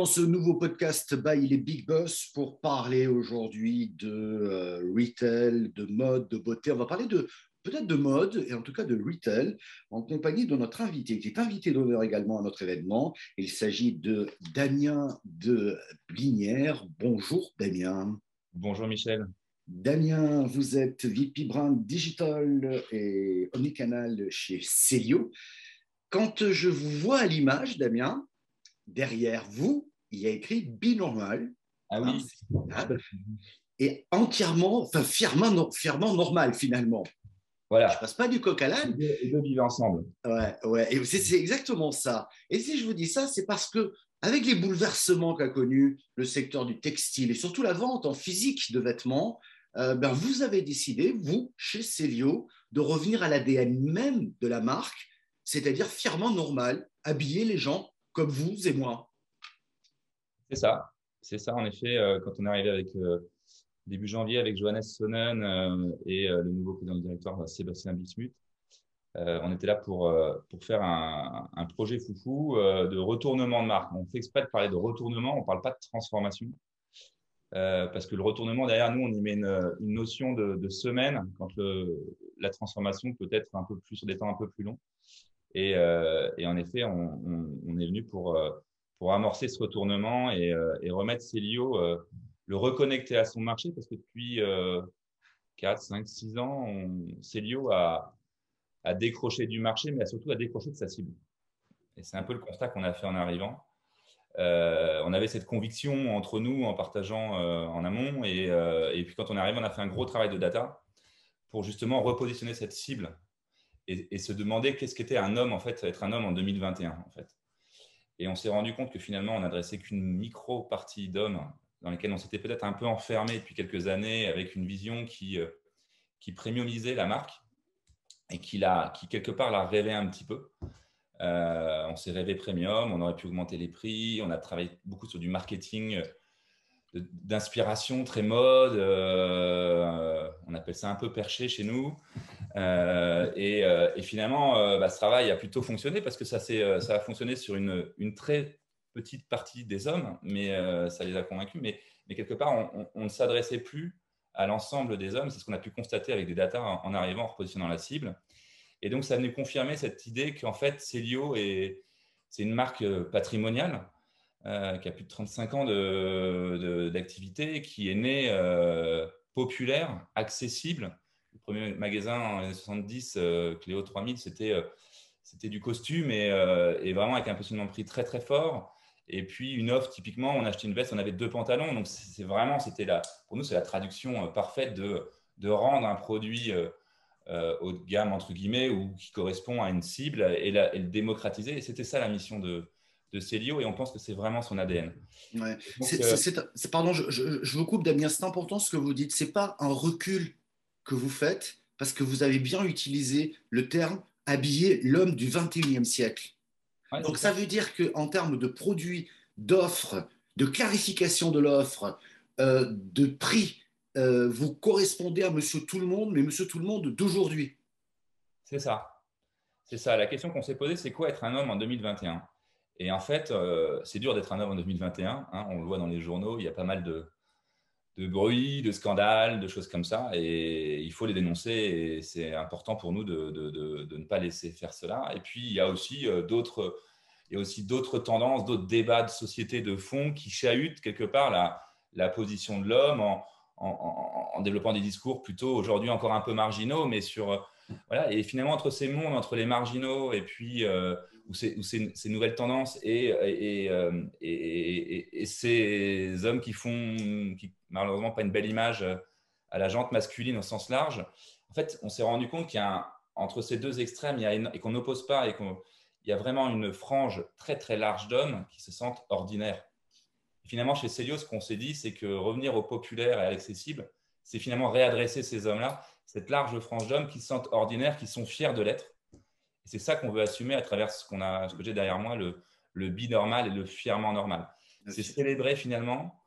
dans ce nouveau podcast by les Big Boss pour parler aujourd'hui de euh, retail, de mode, de beauté. On va parler de peut-être de mode et en tout cas de retail en compagnie de notre invité qui est invité d'honneur également à notre événement. Il s'agit de Damien de Blinière. Bonjour Damien. Bonjour Michel. Damien, vous êtes VP Brand Digital et Omnicanal chez Celio. Quand je vous vois à l'image, Damien, derrière vous, il y a écrit Binormal. Ah oui. Hein, et entièrement, enfin fièrement, fièrement normal finalement. Voilà. Je passe pas du coq à l'âne. Et de vivre ensemble. Ouais, ouais. Et c'est exactement ça. Et si je vous dis ça, c'est parce que avec les bouleversements qu'a connu le secteur du textile et surtout la vente en physique de vêtements, euh, ben vous avez décidé, vous, chez Célio, de revenir à l'ADN même de la marque, c'est-à-dire fièrement normal, habiller les gens comme vous et moi. C'est ça, c'est ça en effet. Euh, quand on est arrivé avec euh, début janvier avec Johannes Sonnen euh, et le nouveau président du directoire Sébastien Bismuth, on était là pour, pour faire un, un projet foufou de retournement de marque. On fait exprès de parler de retournement, on ne parle pas de transformation. parce que le retournement, derrière nous, on y met une, notion de, semaine, quand la transformation peut être un peu plus sur des temps un peu plus longs. Et, en effet, on, est venu pour, pour amorcer ce retournement et, euh, et remettre Célio, le reconnecter à son marché, parce que depuis 4, 5, 6 ans, on, Célio a, décroché du marché, mais a surtout a décroché de sa cible. Et c'est un peu le constat qu'on a fait en arrivant. Euh, on avait cette conviction entre nous en partageant euh, en amont. Et, euh, et, puis quand on est arrivé, on a fait un gros travail de data pour justement repositionner cette cible et, se demander qu'est-ce qu'était un homme, en fait, être un homme en 2021, en fait. Et on s'est rendu compte que finalement, on n'adressait qu'une micro-partie d'hommes dans lesquels on s'était peut-être un peu enfermé depuis quelques années avec une vision qui, euh, qui premiumisait la marque et qui, la, qui quelque part la rêvait un petit peu. Euh, on s'est rêvé premium, on aurait pu augmenter les prix, on a travaillé beaucoup sur du marketing d'inspiration très mode, euh, on appelle ça un peu perché chez nous. Euh, et, euh, et, finalement, euh, bah, ce travail a plutôt fonctionné parce que ça, a fonctionné sur une, très petite partie des hommes, mais ça les a convaincus. Mais, quelque part, on, ne s'adressait plus à l'ensemble des hommes. C'est ce qu'on a pu constater avec des datas en, arrivant, en repositionnant la cible. Et donc, ça venait confirmer cette idée qu'en fait, Célio, c'est une marque patrimoniale qui a plus de 35 ans d'activité, qui est née populaire, accessible. Le premier magasin en 1970, euh, Cléo 3000, c'était c'était du costume et, et, vraiment avec un positionnement de prix très très fort. Et puis une offre, typiquement, on achetait une veste, on avait deux pantalons. Donc c'est vraiment, c'était la, pour nous, c'est la traduction parfaite de, de rendre un produit haut de gamme entre guillemets ou qui correspond à une cible et, la, et le démocratiser. Et c'était ça la mission de, de Célio et on pense que c'est vraiment son ADN. Ouais. Euh, pardon, je, je, vous coupe Damien, c'est important ce que vous dites. C'est pas un recul que vous faites parce que vous avez bien utilisé le terme habiller l'homme du 21e siècle. Donc ça, veut dire qu'en termes de produits, d'offres, de clarification de l'offre, euh, de prix, euh, vous correspondez à monsieur tout le monde, mais monsieur tout le monde d'aujourd'hui. C'est ça. C'est ça. La question qu'on s'est posée, c'est quoi être un homme en 2021 et en fait, euh, c'est dur d'être un homme en 2021. Hein, on le voit dans les journaux, il y a pas mal de, de bruit, de scandales, de choses comme ça. Et il faut les dénoncer. Et c'est important pour nous de, de, de, ne pas laisser faire cela. Et puis, il y a aussi euh, d'autres. Il aussi d'autres tendances, d'autres débats de société de fond qui chahutent quelque part la, la position de l'homme en, en, développant des discours plutôt aujourd'hui encore un peu marginaux, mais sur voilà. Et finalement entre ces mondes, entre les marginaux et puis euh, ou ces, ces, nouvelles tendances et, euh, et, et, ces hommes qui font, qui, malheureusement, pas une belle image euh, à la jante masculine au sens large. En fait, on s'est rendu compte qu'il y a entre ces deux extrêmes, il y a et qu'on n'oppose pas, et qu'il y a vraiment une frange très très large d'hommes qui se sentent ordinaires. finalement, chez Célio, ce qu'on s'est dit, c'est que revenir au populaire et à l'accessible, c'est finalement réadresser ces hommes-là, cette large frange d'hommes qui se sentent ordinaires, qui sont fiers de l'être c'est ça qu'on veut assumer à travers ce, qu'on a, ce que j'ai derrière moi, le, le bi-normal et le fièrement normal. C'est célébrer finalement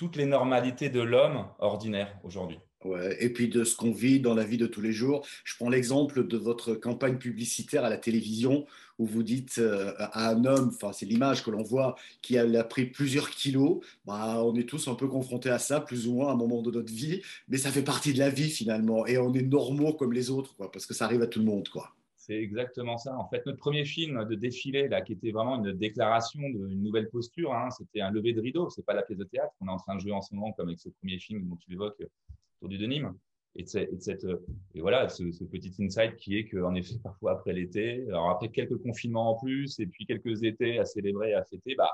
toutes les normalités de l'homme ordinaire aujourd'hui. Ouais, et puis de ce qu'on vit dans la vie de tous les jours. Je prends l'exemple de votre campagne publicitaire à la télévision où vous dites euh, à un homme, enfin c'est l'image que l'on voit, qui a, pris plusieurs kilos. Bah, on est tous un peu confrontés à ça, plus ou moins à un moment de notre vie, mais ça fait partie de la vie finalement, et on est normaux comme les autres, quoi, parce que ça arrive à tout le monde, quoi. C'est exactement ça. En fait, notre premier film de défilé, qui était vraiment une déclaration d'une nouvelle posture, hein, c'était un lever de rideau. C'est pas la pièce de théâtre qu'on est en train de jouer en ce moment, comme avec ce premier film dont tu évoques autour du Nîmes. Et, cette, et voilà, ce, petit insight qui est qu'en effet, parfois après l'été, alors après quelques confinements en plus, et puis quelques étés à célébrer, à fêter, bah,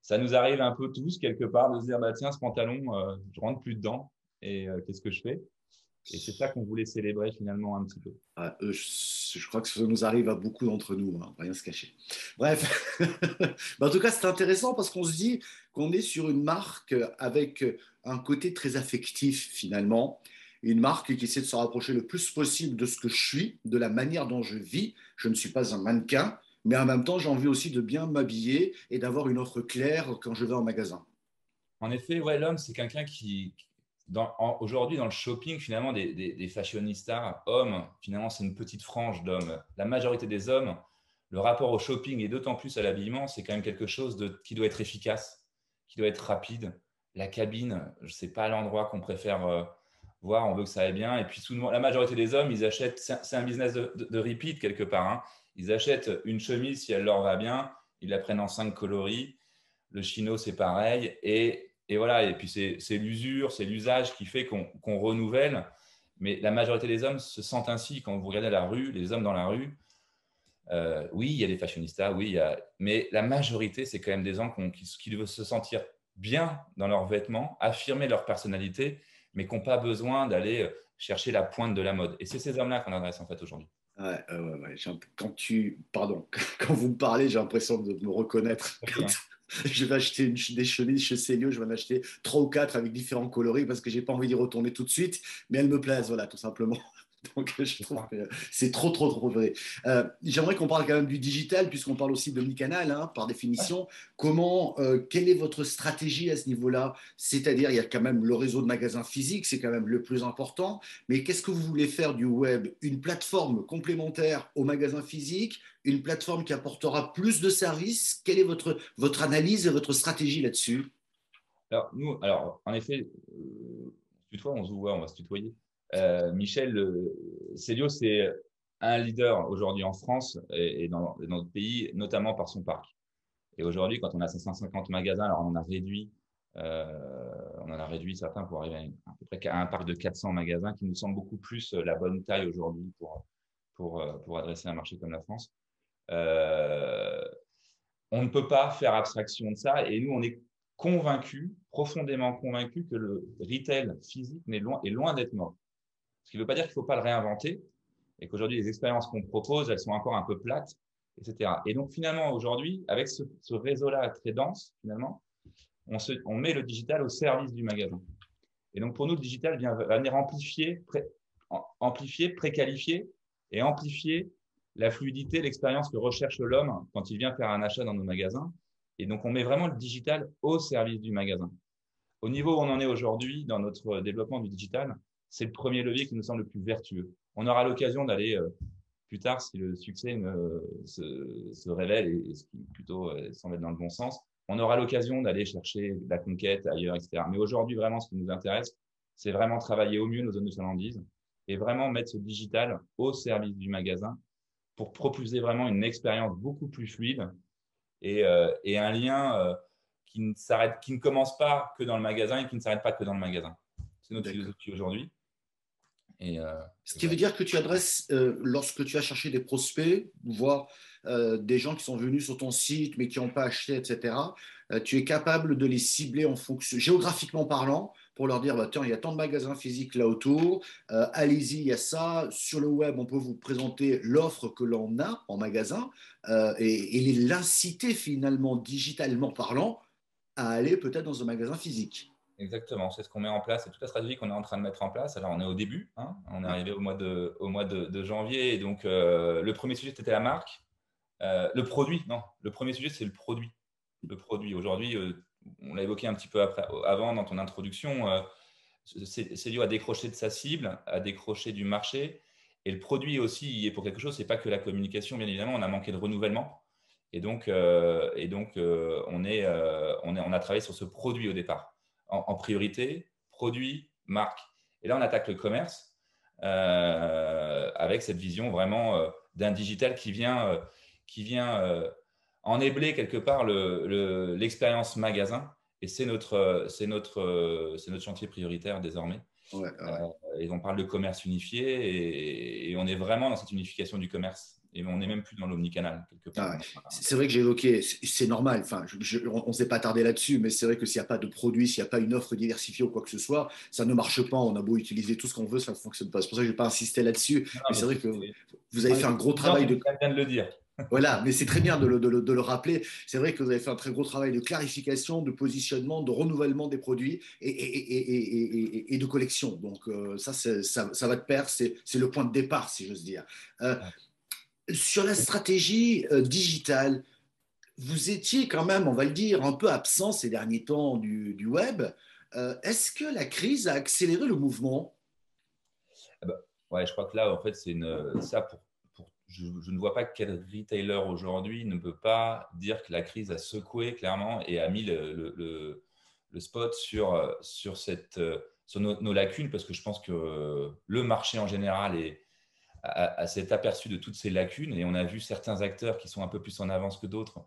ça nous arrive un peu tous quelque part de se dire, bah, tiens, ce pantalon, euh, je rentre plus dedans, et euh, qu'est-ce que je fais? Et c'est ça qu'on voulait célébrer finalement un petit peu. Euh, je, crois que ça nous arrive à beaucoup d'entre nous, hein, rien se cacher. Bref, en tout cas, c'est intéressant parce qu'on se dit qu'on est sur une marque avec un côté très affectif finalement. Une marque qui essaie de se rapprocher le plus possible de ce que je suis, de la manière dont je vis. Je ne suis pas un mannequin, mais en même temps, j'ai envie aussi de bien m'habiller et d'avoir une offre claire quand je vais en magasin. En effet, ouais, l'homme, c'est quelqu'un qui, aujourd'hui, dans le shopping, finalement, des, fashionistas hommes, finalement, c'est une petite frange d'hommes. La majorité des hommes, le rapport au shopping et d'autant plus à l'habillement, c'est quand même quelque chose de, qui doit être efficace, qui doit être rapide. La cabine, je sais pas l'endroit qu'on préfère euh, voir, on veut que ça aille bien. Et puis, souvent, la majorité des hommes, ils achètent, c'est un business de, repeat quelque part. Hein. Ils achètent une chemise si elle leur va bien, ils la prennent en cinq coloris. Le chino, c'est pareil. Et et voilà, et puis c'est l'usure, c'est l'usage qui fait qu'on renouvelle. Mais la majorité des hommes se sentent ainsi. Quand vous regardez la rue, les hommes dans la rue, euh, oui, il y a des fashionistas, oui, il y a... mais la majorité, c'est quand même des gens qui, qui, veulent se sentir bien dans leurs vêtements, affirmer leur personnalité, mais qui n'ont pas besoin d'aller euh, chercher la pointe de la mode. Et c'est ces hommes-là qu'on adresse en fait aujourd'hui. Ouais, ouais, ouais. Quand tu, pardon, quand vous me parlez, j'ai l'impression de me reconnaître. je vais acheter une, des chemises chez Célio, je vais en acheter trois ou quatre avec différents coloris parce que j'ai pas envie d'y retourner tout de suite, mais elles me plaisent, voilà, tout simplement. Donc, je trouve que c'est trop, trop, trop vrai. Euh, j'aimerais qu'on parle quand même du digital, puisqu'on parle aussi de mi-canal, hein, par définition. Comment, euh, quelle est votre stratégie à ce niveau-là? C'est-à-dire, il y a quand même le réseau de magasins physiques, c'est quand même le plus important. Mais qu'est-ce que vous voulez faire du web? Une plateforme complémentaire au magasin physique Une plateforme qui apportera plus de services? Quelle est votre, votre analyse et votre stratégie là-dessus? Alors, nous, alors, en effet, euh, tutoie, on se voit, on va se tutoyer. Euh, Michel Célio, c'est un leader aujourd'hui en France et, dans, notre pays, notamment par son parc. Et aujourd'hui, quand on a 550 magasins, alors on en a réduit, euh, on a réduit certains pour arriver à, un parc de 400 magasins qui nous semble beaucoup plus la bonne taille aujourd'hui pour, pour, adresser un marché comme la France. Euh, on ne peut pas faire abstraction de ça et nous, on est convaincus, profondément convaincus que le retail physique est loin d'être mort. Ce qui ne veut pas dire qu'il ne faut pas le réinventer et qu'aujourd'hui, les expériences qu'on propose, elles sont encore un peu plates, etc. Et donc, finalement, aujourd'hui, avec ce, réseau-là très dense, finalement, on, met le digital au service du magasin. Et donc, pour nous, le digital vient venir amplifier, pré, amplifier, préqualifier et amplifier la fluidité, l'expérience que recherche l'homme quand il vient faire un achat dans nos magasins. Et donc, on met vraiment le digital au service du magasin. Au niveau où on en est aujourd'hui dans notre développement du digital, c'est le premier levier qui nous semble le plus vertueux. On aura l'occasion d'aller euh, plus tard, si le succès se, révèle et, ce qui plutôt euh, être dans le bon sens, on aura l'occasion d'aller chercher la conquête ailleurs, etc. Mais aujourd'hui, vraiment, ce qui nous intéresse, c'est vraiment travailler au mieux nos zones de chalandise et vraiment mettre ce digital au service du magasin pour proposer vraiment une expérience beaucoup plus fluide et, euh, un lien qui ne s'arrête, qui ne commence pas que dans le magasin et qui ne s'arrête pas que dans le magasin. C'est notre philosophie aujourd'hui. Euh, Ce qui veut dire que tu adresses, euh, lorsque tu as cherché des prospects, voire euh, des gens qui sont venus sur ton site mais qui n'ont pas acheté, etc., tu es capable de les cibler en fonction, géographiquement parlant, pour leur dire, bah, tiens, il y a tant de magasins physiques là autour, allez-y, il y a ça. Sur le web, on peut vous présenter l'offre que l'on a en magasin et, et l'inciter finalement, digitalement parlant, à aller peut-être dans un magasin physique. Exactement, c'est ce qu'on met en place, c'est toute la stratégie qu'on est en train de mettre en place. Alors, on est au début, hein. on est arrivé au mois de, janvier, et donc euh, le premier sujet, c'était la marque. Euh, le produit, non, le premier sujet, c'est le produit. Le produit. Aujourd'hui, euh, on l'a évoqué un petit peu avant dans ton introduction, Célio a décroché de sa cible, a décroché du marché. Et le produit aussi il est pour quelque chose. C'est pas que la communication, bien évidemment. On a manqué de renouvellement. Et donc, on a travaillé sur ce produit au départ. En, priorité, produit, marque. Et là, on attaque le commerce avec cette vision vraiment d'un digital qui vient, qui vient ennébler quelque part l'expérience le, magasin et c'est notre, euh, c'est notre, euh, c'est notre chantier prioritaire désormais. Ouais, euh, et on parle de commerce unifié et, on est vraiment dans cette unification du commerce. Et on n'est même plus dans l'omnicanal, quelque part. c'est vrai que j'ai évoqué, c'est normal, enfin, on ne s'est pas tardé là-dessus, mais c'est vrai que s'il n'y a pas de produit, s'il n'y a pas une offre diversifiée ou quoi que ce soit, ça ne marche pas. On a beau utiliser tout ce qu'on veut, ça ne fonctionne pas. C'est pour ça que je n'ai pas insisté là-dessus. Mais c'est vrai que vous avez fait un gros travail de. de le dire. Voilà, mais c'est très bien de le, rappeler. C'est vrai que vous avez fait un très gros travail de clarification, de positionnement, de renouvellement des produits et, de collection. Donc euh, ça, ça, va de pair, c'est le point de départ, si j'ose dire. Euh, sur la stratégie euh, digitale, vous étiez quand même, on va le dire, un peu absent ces derniers temps du, web. Est-ce que la crise a accéléré le mouvement? Ah bah, Ouais, je crois que là, en fait, c'est ça pour je, ne vois pas quel retailer aujourd'hui ne peut pas dire que la crise a secoué clairement et a mis le, spot sur, sur, cette, sur nos, lacunes, parce que je pense que le marché en général est, a, s'est aperçu de toutes ces lacunes et on a vu certains acteurs qui sont un peu plus en avance que d'autres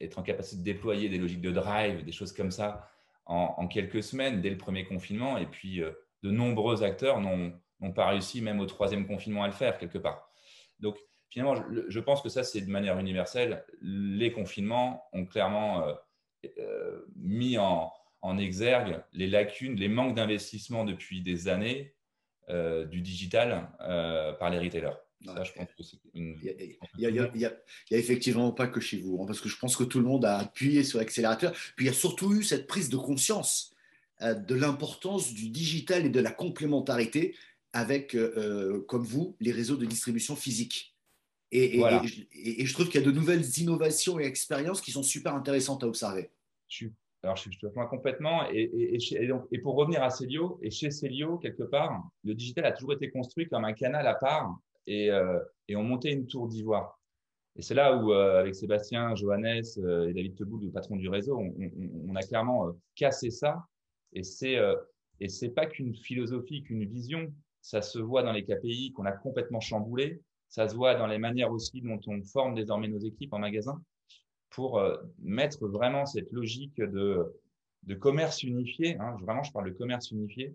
être en capacité de déployer des logiques de drive, des choses comme ça en, quelques semaines dès le premier confinement. Et puis, euh, de nombreux acteurs n'ont pas réussi, même au troisième confinement, à le faire quelque part. Donc, finalement, je, pense que ça, c'est de manière universelle. Les confinements ont clairement euh, euh, mis en, exergue les lacunes, les manques d'investissement depuis des années euh, du digital par les retailers. Ça, je pense que c'est une... Il n'y a, effectivement pas que chez vous, hein, parce que je pense que tout le monde a appuyé sur l'accélérateur. Puis il y a surtout eu cette prise de conscience de l'importance du digital et de la complémentarité avec, comme vous, les réseaux de distribution physique. Et, et, je trouve qu'il y a de nouvelles innovations et expériences qui sont super intéressantes à observer. Je alors, je, te rejoins complètement. Et, et, pour revenir à Célio, et chez Célio, quelque part, le digital a toujours été construit comme un canal à part et, euh, on montait une tour d'ivoire. Et c'est là où, euh, avec Sébastien, Johannes euh, et David Teboul, le patron du réseau, on, a clairement cassé ça. Et c'est et c'est pas qu'une philosophie, qu'une vision. Ça se voit dans les KPI qu'on a complètement chamboulé. Ça se voit dans les manières aussi dont on forme désormais nos équipes en magasin pour euh, mettre vraiment cette logique de, de commerce unifié. Hein, vraiment, je parle de commerce unifié,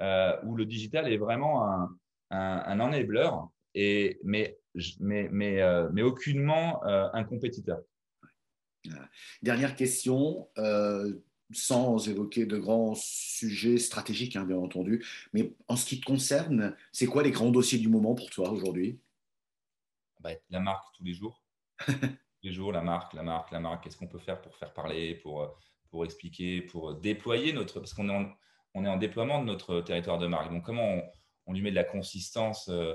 euh, où le digital est vraiment un, un, enabler, et, mais, mais, mais, euh, mais aucunement un compétiteur. Dernière question, sans évoquer de grands sujets stratégiques, hein, bien entendu, mais en ce qui te concerne, c'est quoi les grands dossiers du moment pour toi aujourd'hui? Bah, la marque tous les jours. les jours, la marque, la marque, la marque. Qu'est-ce qu'on peut faire pour faire parler, pour, pour expliquer, pour déployer notre. Parce qu'on est, en, on est en déploiement de notre territoire de marque. Donc, comment on, lui met de la consistance euh,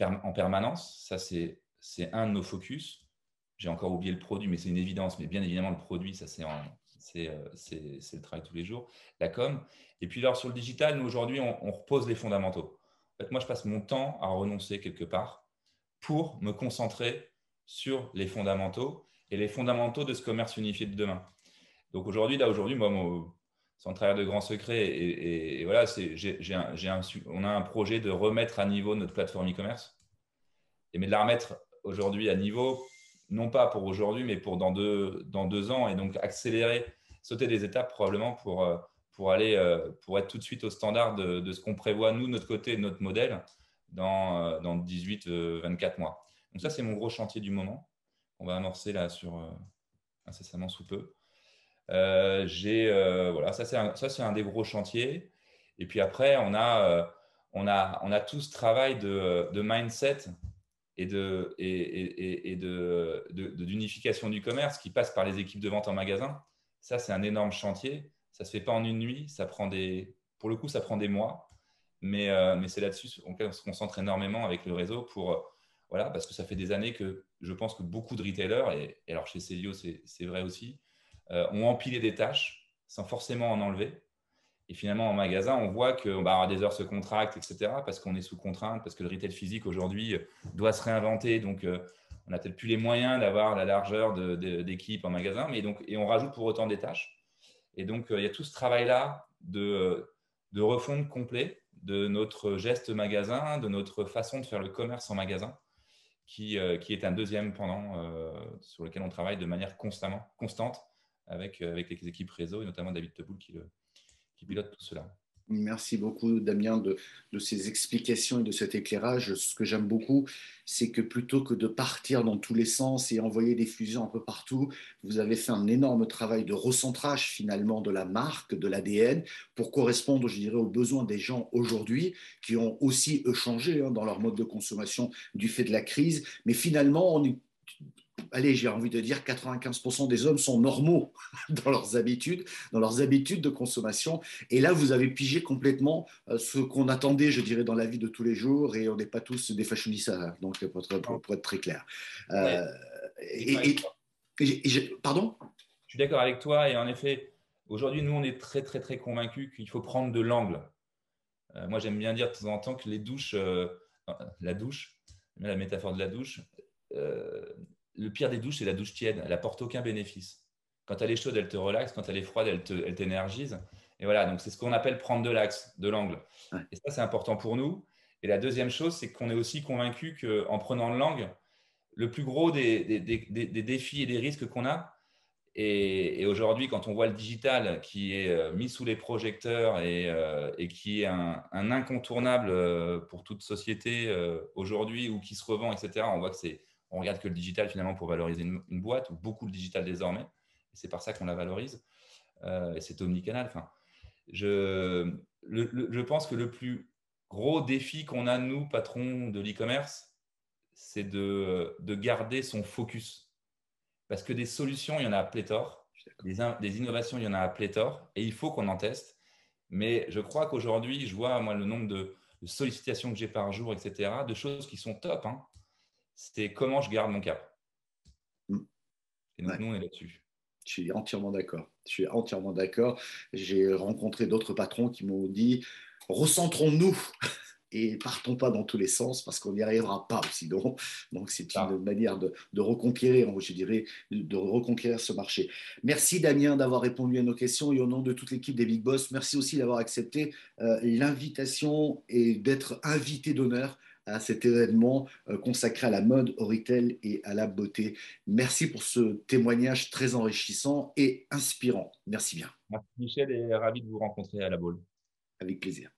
en permanence Ça, c'est, un de nos focus. J'ai encore oublié le produit, mais c'est une évidence. Mais bien évidemment, le produit, ça, euh, c'est, c'est le travail tous les jours. La com. Et puis, alors, sur le digital, nous, aujourd'hui, on, on repose les fondamentaux. En fait, moi, je passe mon temps à renoncer quelque part pour me concentrer sur les fondamentaux et les fondamentaux de ce commerce unifié de demain. Donc aujourd'hui, là, aujourd'hui, moi, sans trahir de grands secrets, et, voilà, on a un projet de remettre à niveau notre plateforme e-commerce, et mais de la remettre aujourd'hui à niveau, non pas pour aujourd'hui, mais pour dans deux, dans deux ans, et donc accélérer, sauter des étapes probablement pour, euh, pour aller, euh, pour être tout de suite au standard de, de ce qu'on prévoit, nous, notre côté, notre modèle, dans, euh, dans 18-24 euh, mois. Donc ça, c'est mon gros chantier du moment. On va amorcer là sur euh, incessamment sous peu. j'ai voilà, ça c'est un, un des gros chantiers. Et puis après, on a on a on a tout ce travail de, de mindset et de et, et, de, d'unification du commerce qui passe par les équipes de vente en magasin. Ça c'est un énorme chantier. Ça se fait pas en une nuit. Ça prend des pour le coup, ça prend des mois. Mais, euh, mais c'est là-dessus qu'on se concentre énormément avec le réseau pour, euh, voilà, parce que ça fait des années que je pense que beaucoup de retailers, et, alors chez Celio, c'est vrai aussi, euh, ont empilé des tâches sans forcément en enlever. Et finalement, en magasin, on voit va avoir des heures se contractent, etc., parce qu'on est sous contrainte, parce que le retail physique aujourd'hui doit se réinventer. Donc, euh, on n'a peut-être plus les moyens d'avoir la largeur d'équipe en magasin, mais donc, et on rajoute pour autant des tâches. Et donc, euh, il y a tout ce travail-là de, de refonte complet de notre geste magasin, de notre façon de faire le commerce en magasin, qui, euh, qui est un deuxième pendant sur lequel on travaille de manière constante avec, avec les équipes réseau et notamment David Teboul qui pilote tout cela. Merci beaucoup, Damien, de, ces explications et de cet éclairage. Ce que j'aime beaucoup, c'est que plutôt que de partir dans tous les sens et envoyer des fusions un peu partout, vous avez fait un énorme travail de recentrage finalement de la marque, de l'ADN, pour correspondre, je dirais, aux besoins des gens aujourd'hui, qui ont aussi eux, changé hein, dans leur mode de consommation du fait de la crise. Mais finalement, on est allez, j'ai envie de dire 95% des hommes sont normaux dans leurs habitudes, dans leurs habitudes de consommation. Et là, vous avez pigé complètement euh, ce qu'on attendait, je dirais, dans la vie de tous les jours. Et on n'est pas tous des fashionistas, donc pour être, très clair. Euh, et, pardon? Je suis d'accord avec toi. Et en effet, aujourd'hui, nous, on est très, très, très convaincus qu'il faut prendre de l'angle. Euh, moi, j'aime bien dire de temps en temps que les douches, la douche, la métaphore de la douche, le pire des douches, c'est la douche tiède. Elle n'apporte aucun bénéfice. Quand elle est chaude, elle te relaxe. Quand elle est froide, elle t'énergise. et voilà, donc c'est ce qu'on appelle prendre de l'axe, de l'angle. Et ça, c'est important pour nous. Et la deuxième chose, c'est qu'on est aussi convaincu qu'en prenant de l'angle, le plus gros des, défis et des risques qu'on a, et, aujourd'hui, quand on voit le digital qui est euh, mis sous les projecteurs et, euh, qui est un, incontournable euh, pour toute société aujourd'hui ou qui se revend, etc., on voit que c'est on regarde que le digital finalement pour valoriser une, boîte, ou beaucoup le digital désormais. c'est par ça qu'on la valorise. Euh, et c'est omnicanal. Enfin, je, je pense que le plus gros défi qu'on a, nous, patrons de l'e-commerce, c'est de, de, garder son focus. Parce que des solutions, il y en a à pléthore. Des, des innovations, il y en a à pléthore. Et il faut qu'on en teste. Mais je crois qu'aujourd'hui, je vois moi le nombre de, sollicitations que j'ai par jour, etc., de choses qui sont top. Hein c'est comment je garde mon cap. Mm. Et donc, nous, on est là-dessus. Je suis entièrement d'accord. Je suis entièrement d'accord. J'ai rencontré d'autres patrons qui m'ont dit recentrons-nous et partons pas dans tous les sens parce qu'on n'y arrivera pas sinon. Donc, c'est une ah. manière de, reconquérir, je dirais, de reconquérir ce marché. Merci Damien d'avoir répondu à nos questions et au nom de toute l'équipe des Big Boss, merci aussi d'avoir accepté euh, l'invitation et d'être invité d'honneur à cet événement euh, consacré à la mode, au retail et à la beauté. Merci pour ce témoignage très enrichissant et inspirant. Merci bien. Merci Michel et ravi de vous rencontrer à la Baule. Avec plaisir.